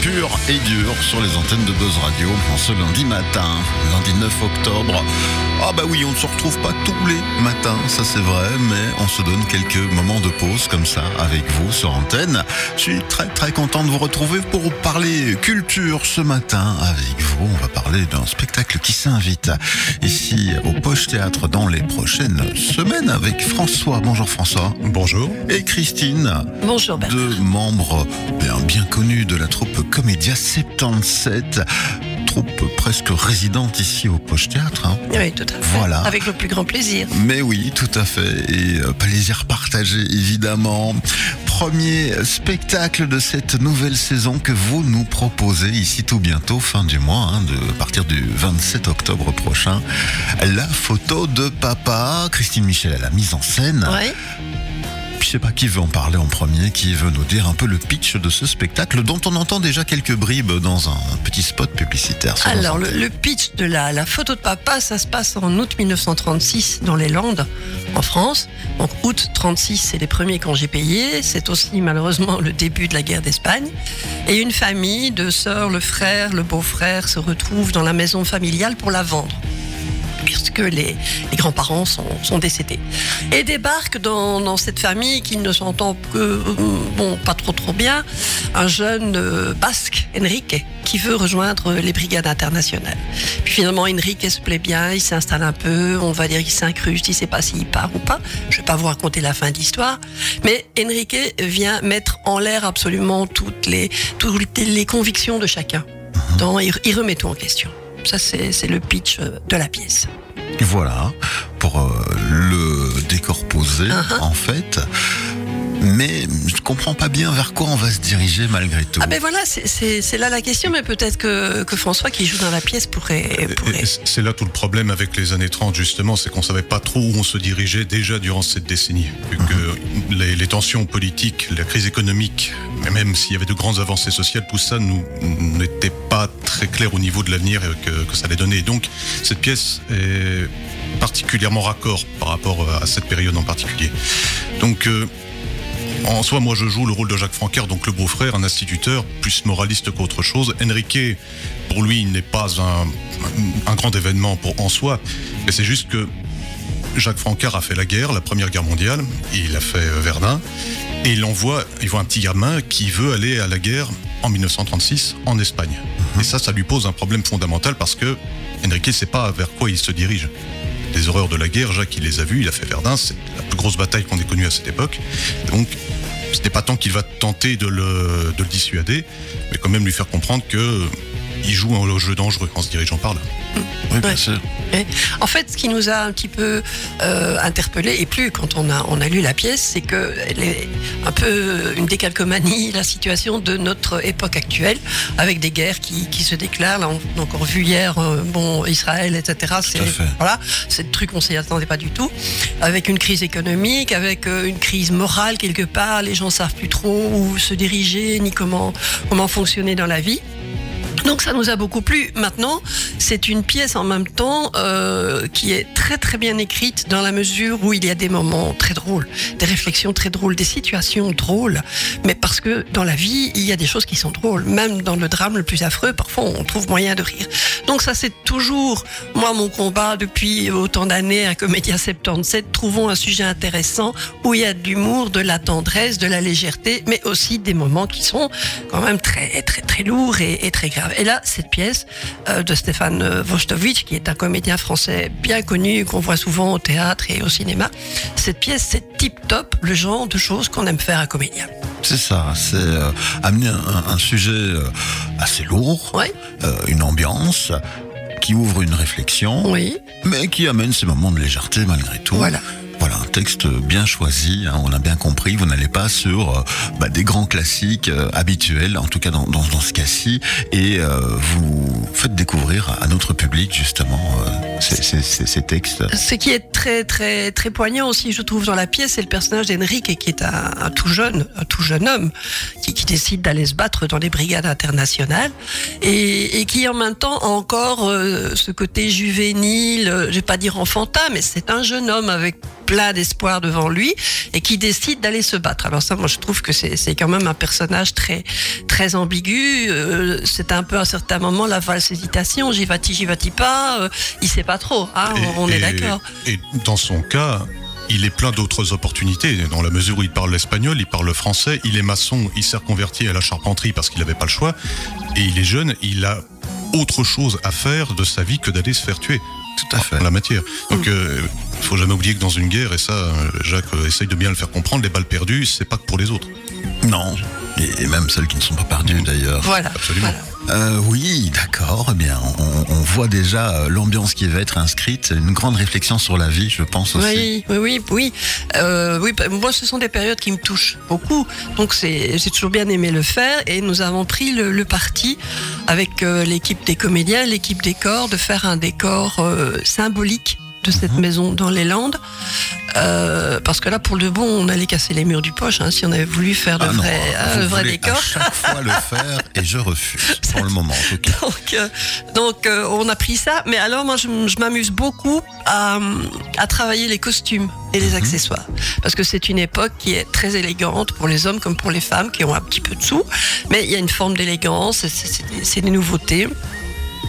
pur et dur sur les antennes de Buzz Radio en ce lundi matin, lundi 9 octobre. Ah bah oui, on ne se retrouve pas tous les matins, ça c'est vrai, mais on se donne quelques moments de pause comme ça avec vous sur antenne. Je suis très très content de vous retrouver pour parler culture ce matin avec vous. On va parler d'un spectacle qui s'invite ici au Poche Théâtre dans les prochaines semaines avec François. Bonjour François. Bonjour. Et Christine. Bonjour Bernard. Deux membres bien, bien connus de la troupe Comédia 77 troupe presque résidente ici au Poche Théâtre. hein. Oui, tout à fait. Voilà. Avec le plus grand plaisir. Mais oui, tout à fait. Et euh, plaisir partagé, évidemment. Premier spectacle de cette nouvelle saison que vous nous proposez ici tout bientôt, fin du mois, hein, de, à partir du 27 octobre prochain. La photo de papa, Christine Michel à la mise en scène. Je sais pas qui veut en parler en premier, qui veut nous dire un peu le pitch de ce spectacle dont on entend déjà quelques bribes dans un petit spot publicitaire. Alors, le pitch de la, la photo de papa, ça se passe en août 1936 dans les Landes, en France. Donc, août 36, c'est les premiers congés payés. C'est aussi, malheureusement, le début de la guerre d'Espagne. Et une famille, deux sœurs, le frère, le beau-frère se retrouvent dans la maison familiale pour la vendre. Puisque les, grands-parents sont, décédés. Et débarque dans, cette famille qui ne s'entend que, euh, bon, pas trop trop bien, un jeune euh, basque, Enrique, qui veut rejoindre les brigades internationales. Puis finalement, Enrique se plaît bien, il s'installe un peu, on va dire qu'il s'incruste, il ne sait pas s'il part ou pas. Je ne vais pas vous raconter la fin d'histoire. Mais Enrique vient mettre en l'air absolument toutes les, convictions de chacun. Il remet tout en question. Ça, c'est le pitch euh, de la pièce. Voilà, pour euh, le décor posé, Uh-huh. en fait. Mais je comprends pas bien vers quoi on va se diriger malgré tout. Ah ben voilà, c'est- là la question, mais peut-être que, que François qui joue dans la pièce pourrait... C'est là tout le problème avec les années 30, justement, c'est qu'on savait pas trop où on se dirigeait déjà durant cette décennie. Vu que les, les tensions politiques, la crise économique, mais même s'il y avait de grandes avancées sociales, tout ça n'était pas très clair au niveau de l'avenir que, que ça allait donner. Et donc, cette pièce est particulièrement raccord par rapport à cette période en particulier. Donc, euh, en soi, moi, je joue le rôle de Jacques Francaire, donc le beau-frère, un instituteur, plus moraliste qu'autre chose. Enrique, pour lui, il n'est pas un, grand événement pour, en soi, mais c'est juste que Jacques Francaire a fait la guerre, la Première Guerre mondiale, il a fait euh, Verdun, et il envoie, il voit un petit gamin qui veut aller à la guerre en 1936 en Espagne. Et ça, ça lui pose un problème fondamental parce que Enrique ne sait pas vers quoi il se dirige. Les horreurs de la guerre, Jacques, il les a vues, il a fait Verdun, c'est la plus grosse bataille qu'on ait connue à cette époque. Donc, ce n'est pas tant qu'il va tenter de le, de le dissuader, mais quand même lui faire comprendre que il joue un jeu dangereux en se dirigeant par là. oui, bien ouais. sûr. Et en fait, ce qui nous a un petit peu euh, interpellé et plus quand on a, on a lu la pièce, c'est que elle est un peu une décalcomanie, la situation de notre époque actuelle, avec des guerres qui, qui se déclarent. Là, on a encore vu hier, euh, bon, Israël, etc. C'est voilà, c'est le truc qu'on s'y attendait pas du tout. Avec une crise économique, avec euh, une crise morale quelque part, les gens savent plus trop où se diriger ni comment comment fonctionner dans la vie. Donc ça nous a beaucoup plu. Maintenant, c'est une pièce en même temps euh, qui est très très bien écrite dans la mesure où il y a des moments très drôles, des réflexions très drôles, des situations drôles. Mais parce que dans la vie, il y a des choses qui sont drôles. Même dans le drame le plus affreux, parfois on trouve moyen de rire. Donc ça c'est toujours moi mon combat depuis autant d'années à Comédia 77. Trouvons un sujet intéressant où il y a de l'humour, de la tendresse, de la légèreté, mais aussi des moments qui sont quand même très très très lourds et, et très graves. Et là, cette pièce euh, de Stéphane euh, Vostovitch, qui est un comédien français bien connu, qu'on voit souvent au théâtre et au cinéma, cette pièce, c'est tip top le genre de choses qu'on aime faire à comédien. C'est ça, c'est euh, amener un, un sujet assez lourd, Ouais, euh, une ambiance qui ouvre une réflexion, oui, mais qui amène ces moments de légèreté malgré tout. Voilà. Un texte bien choisi, hein, on a bien compris, vous n'allez pas sur euh, bah, des grands classiques euh, habituels, en tout cas dans, ce cas-ci, et euh, vous faites découvrir à notre public justement ces, textes. Ce qui est très très très poignant aussi, je trouve, dans la pièce, c'est le personnage d'Enrique, qui est un, tout jeune, un tout jeune homme, qui, décide d'aller se battre dans les brigades internationales, et, et qui en même temps a encore ce côté juvénile, je vais pas dire enfantin, mais c'est un jeune homme avec plein d'espoir devant lui et qui décide d'aller se battre. Alors ça, moi, je trouve que c'est quand même un personnage très très ambigu. Euh, c'est un peu à un certain moment la valse hésitation. J'y va-t-il, j'y va-t-il pas euh, Il sait pas trop. Hein, on, est d'accord. Et dans son cas, il est plein d'autres opportunités, dans la mesure où il parle l'espagnol, il parle le français, il est maçon, il s'est reconverti à la charpenterie parce qu'il n'avait pas le choix, et il est jeune, il a autre chose à faire de sa vie que d'aller se faire tuer. Tout à fait. La matière. Donc, il euh, faut jamais oublier que dans une guerre, et ça, euh, Jacques euh, essaye de bien le faire comprendre, les balles perdues, c'est pas que pour les autres. Non, et même celles qui ne sont pas perdues d'ailleurs. Voilà. Absolument. Euh, oui, d'accord. Eh bien, on, voit déjà euh, l'ambiance qui va être inscrite, une grande réflexion sur la vie, je pense aussi. Oui, oui, oui, oui. Euh, oui moi, ce sont des périodes qui me touchent beaucoup. Donc, j'ai toujours bien aimé le faire, et nous avons pris le, parti avec l'équipe des comédiens, l'équipe des corps, de faire un décor symbolique de cette mhm. maison dans les Landes. Euh, parce que là, pour le bon, on allait casser les murs du poche hein, si on avait voulu faire de ah vrai, un vrai décor. À chaque fois le faire et je refuse pour le moment. En tout cas. Donc, euh, donc euh, on a pris ça. Mais alors, moi, je, m'amuse beaucoup à, à, travailler les costumes et les mhm. accessoires parce que c'est une époque qui est très élégante pour les hommes comme pour les femmes qui ont un petit peu de sous. Mais il y a une forme d'élégance, c'est des nouveautés.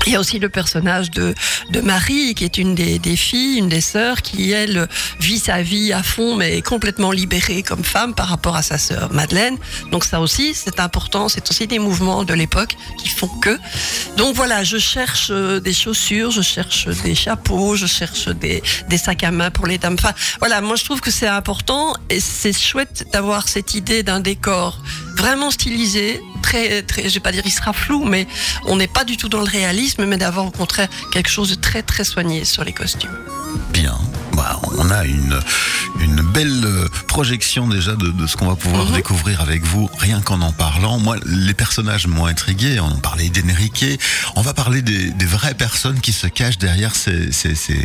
Il y a aussi le personnage de, de Marie, qui est une des, des, filles, une des sœurs, qui, elle, vit sa vie à fond, mais est complètement libérée comme femme par rapport à sa sœur Madeleine. Donc ça aussi, c'est important. C'est aussi des mouvements de l'époque qui font que. Donc voilà, je cherche euh, des chaussures, je cherche des chapeaux, je cherche des, des sacs à main pour les dames. Enfin, voilà, moi je trouve que c'est important et c'est chouette d'avoir cette idée d'un décor vraiment stylisé, très, très, je vais pas dire il sera flou, mais on n'est pas du tout dans le réalisme, mais d'avoir au contraire quelque chose de très très soigné sur les costumes. Bien. Bah, on a une, une belle euh, projection déjà de, ce qu'on va pouvoir mhm. découvrir avec vous, rien qu'en en parlant. Moi, les personnages m'ont intrigué. On parlait d'Enrique. On va parler des, vraies personnes qui se cachent derrière ces, ces, ces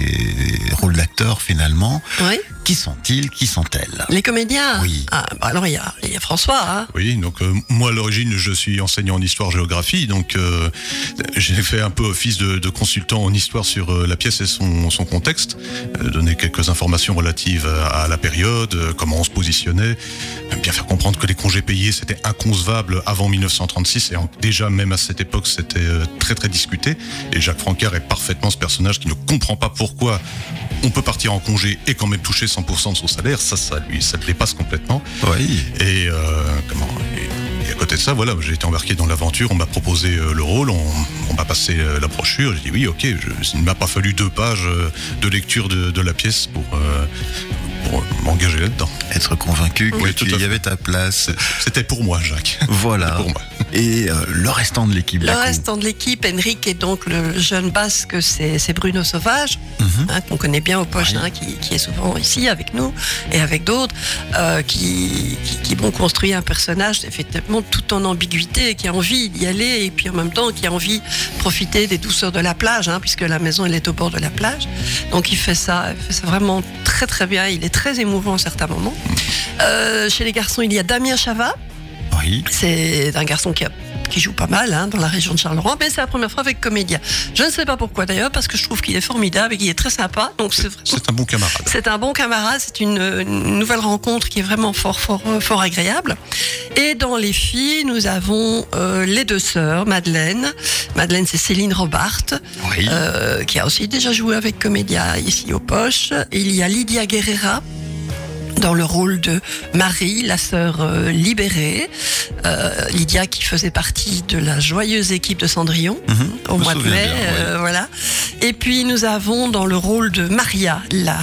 rôles d'acteurs finalement. Oui. Qui sont-ils? Qui sont-elles? Les comédiens Oui. Ah, bah alors il y a, y a, François. Hein oui, donc euh, moi à l'origine je suis enseignant en histoire-géographie, donc euh, j'ai fait un peu office de, de consultant en histoire sur euh, la pièce et son, son contexte, donner quelques informations relatives à, la période, comment on se positionnait, bien faire comprendre que les congés payés c'était inconcevable avant 1936 et déjà même à cette époque c'était très très discuté. Et Jacques Francard est parfaitement ce personnage qui ne comprend pas pourquoi on peut partir en congé et quand même toucher 100% de son salaire, ça, ça lui, ça te dépasse complètement. Oui. Et euh, comment et, à côté de ça, voilà, j'ai été embarqué dans l'aventure. On m'a proposé euh, le rôle, on, m'a passé euh, la brochure. J'ai dit oui, ok. Il ne m'a pas fallu deux pages de lecture de, la pièce pour, m'engager là-dedans. Être convaincu qu'il y avait ta place. C'était pour moi, Jacques. Voilà. pour moi. Et le restant de l'équipe. Le restant de l'équipe, Henrik est donc le jeune basque, c'est Bruno Sauvage. Mhm. Hein, qu'on connaît bien au poche, hein, qui, est souvent ici avec nous et avec d'autres, euh, qui, qui, vont construire un personnage effectivement tout en ambiguïté, qui a envie d'y aller et puis en même temps qui a envie de profiter des douceurs de la plage, hein, puisque la maison elle est au bord de la plage. Donc il fait ça, il fait ça vraiment très très bien. Il est très émouvant à certains moments. Euh, chez les garçons, il y a Damien Chavat. Oui. C'est un garçon qui a qui joue pas mal hein, dans la région de Charleroi, mais c'est la première fois avec Comédia. Je ne sais pas pourquoi d'ailleurs, parce que je trouve qu'il est formidable et qu'il est très sympa. Donc c'est un bon camarade. C'est un bon camarade, c'est une, nouvelle rencontre qui est vraiment fort, fort, fort agréable. Et dans les filles, nous avons euh, les deux sœurs, Madeleine. Madeleine, c'est Céline Robart, euh, qui a aussi déjà joué avec Comédia ici au Poche. Il y a Lydia Guerrera dans le rôle de Marie, la sœur euh, libérée, euh, Lydia qui faisait partie de la joyeuse équipe de Cendrillon mhm. au mois de mai, euh, voilà. Et puis nous avons dans le rôle de Maria, la,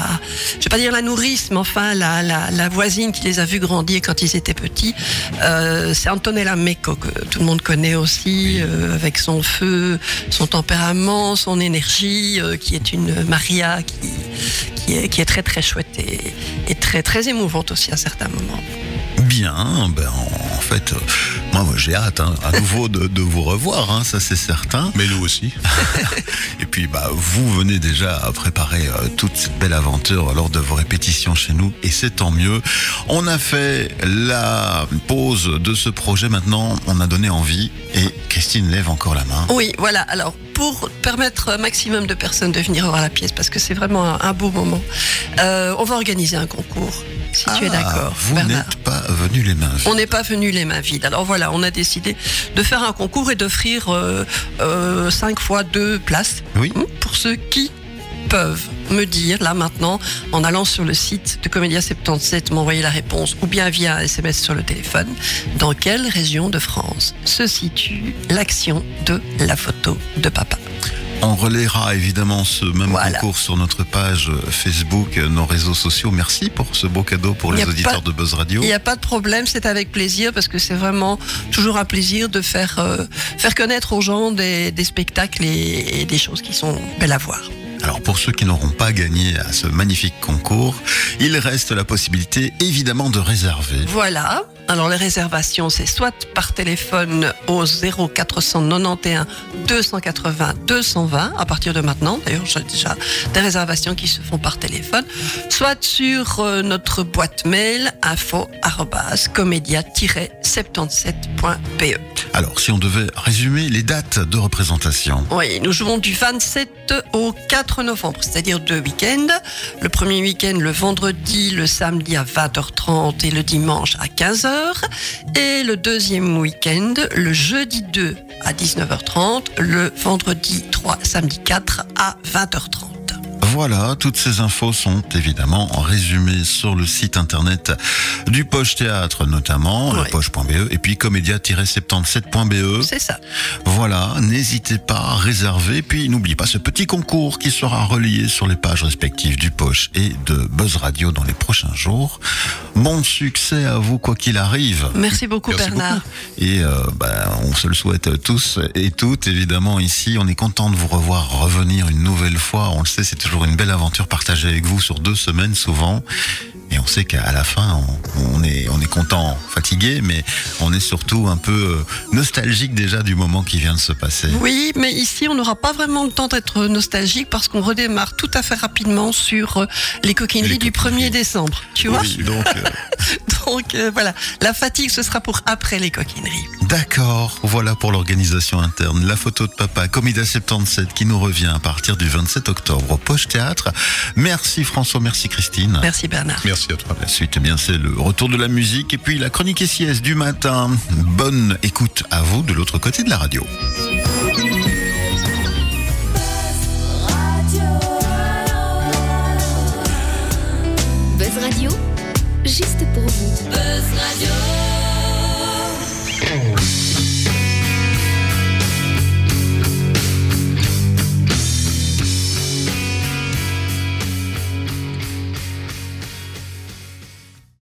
je vais pas dire la nourrice, mais enfin la, la, la voisine qui les a vus grandir quand ils étaient petits. c'est Antonella Mecco que tout le monde connaît aussi, avec son feu, son tempérament, son énergie, qui est une Maria qui qui est, qui est très très chouette et, et très très émouvante aussi à certains moments. Bien, ben en fait, euh, moi j'ai hâte hein, à nouveau de, de, vous revoir, hein, ça c'est certain. Mais nous aussi. Et puis bah vous venez déjà à préparer euh, toute cette belle aventure lors de vos répétitions chez nous, et c'est tant mieux. On a fait la pause de ce projet, maintenant on a donné envie, et Christine lève encore la main. Oui, voilà. Alors pour permettre un maximum de personnes de venir voir la pièce, parce que c'est vraiment un, un beau moment, euh, on va organiser un concours. Si tu es Ah, d'accord, Vous n'êtes pas venu les mains vides. On n'est pas venu les mains vides. Alors voilà, on a décidé de faire un concours et d'offrir euh, euh, cinq fois deux places Oui. hein, pour ceux qui peuvent me dire là maintenant en allant sur le site de Comédia 77 m'envoyer la réponse ou bien via un SMS sur le téléphone dans quelle région de France se situe l'action de la photo de papa? On relaiera évidemment ce même Voilà. concours sur notre page Facebook, nos réseaux sociaux. Merci pour ce beau cadeau pour les auditeurs pas- de Buzz Radio. Il n'y a pas de problème, c'est avec plaisir parce que c'est vraiment toujours un plaisir de faire, euh, faire connaître aux gens des, des spectacles et, et des choses qui sont belles à voir. Alors pour ceux qui n'auront pas gagné à ce magnifique concours, il reste la possibilité évidemment de réserver. Voilà. Alors les réservations, c'est soit par téléphone au 0491 280 220 à partir de maintenant. D'ailleurs, j'ai déjà des réservations qui se font par téléphone, soit sur euh, notre boîte mail info comédia-77.be. Alors si on devait résumer les dates de représentation. Oui, nous jouons du 27 au 4 novembre, c'est-à-dire deux week-ends. Le premier week-end, le vendredi, le samedi à 20h30 et le dimanche à 15h. Et le deuxième week-end, le jeudi 2 à 19h30, le vendredi 3, samedi 4 à 20h30. Voilà, toutes ces infos sont évidemment résumées sur le site internet du Poche Théâtre notamment, Ouais. poche.be, et puis comédia-77.be. C'est ça. Voilà, n'hésitez pas à réserver, puis n'oubliez pas ce petit concours qui sera relié sur les pages respectives du Poche et de Buzz Radio dans les prochains jours. Bon succès à vous quoi qu'il arrive. Merci beaucoup Merci Bernard. Et euh, bah, on se le souhaite tous et toutes, évidemment, ici. On est content de vous revoir revenir une nouvelle fois. On le sait, c'est toujours une belle aventure partagée avec vous sur deux semaines souvent. Et on sait qu'à la fin, on, on est, on est content, fatigué, mais on est surtout un peu euh, nostalgique déjà du moment qui vient de se passer. Oui, mais ici, on n'aura pas vraiment le temps d'être nostalgique parce qu'on redémarre tout à fait rapidement sur euh, les coquineries Les du coquineries. 1er décembre. Tu vois Oui, donc, euh, Donc euh, voilà, la fatigue, ce sera pour après les coquineries. d'accord, voilà pour l'organisation interne. La photo de papa, Comédia 77, qui nous revient à partir du 27 octobre au Poche Théâtre. Merci François, merci Christine. Merci Bernard. Merci La suite, eh bien, c'est le retour de la musique et puis la chronique SIS du matin. Bonne écoute à vous de l'autre côté de la radio. Buzz Radio, juste pour vous. Buzz Radio.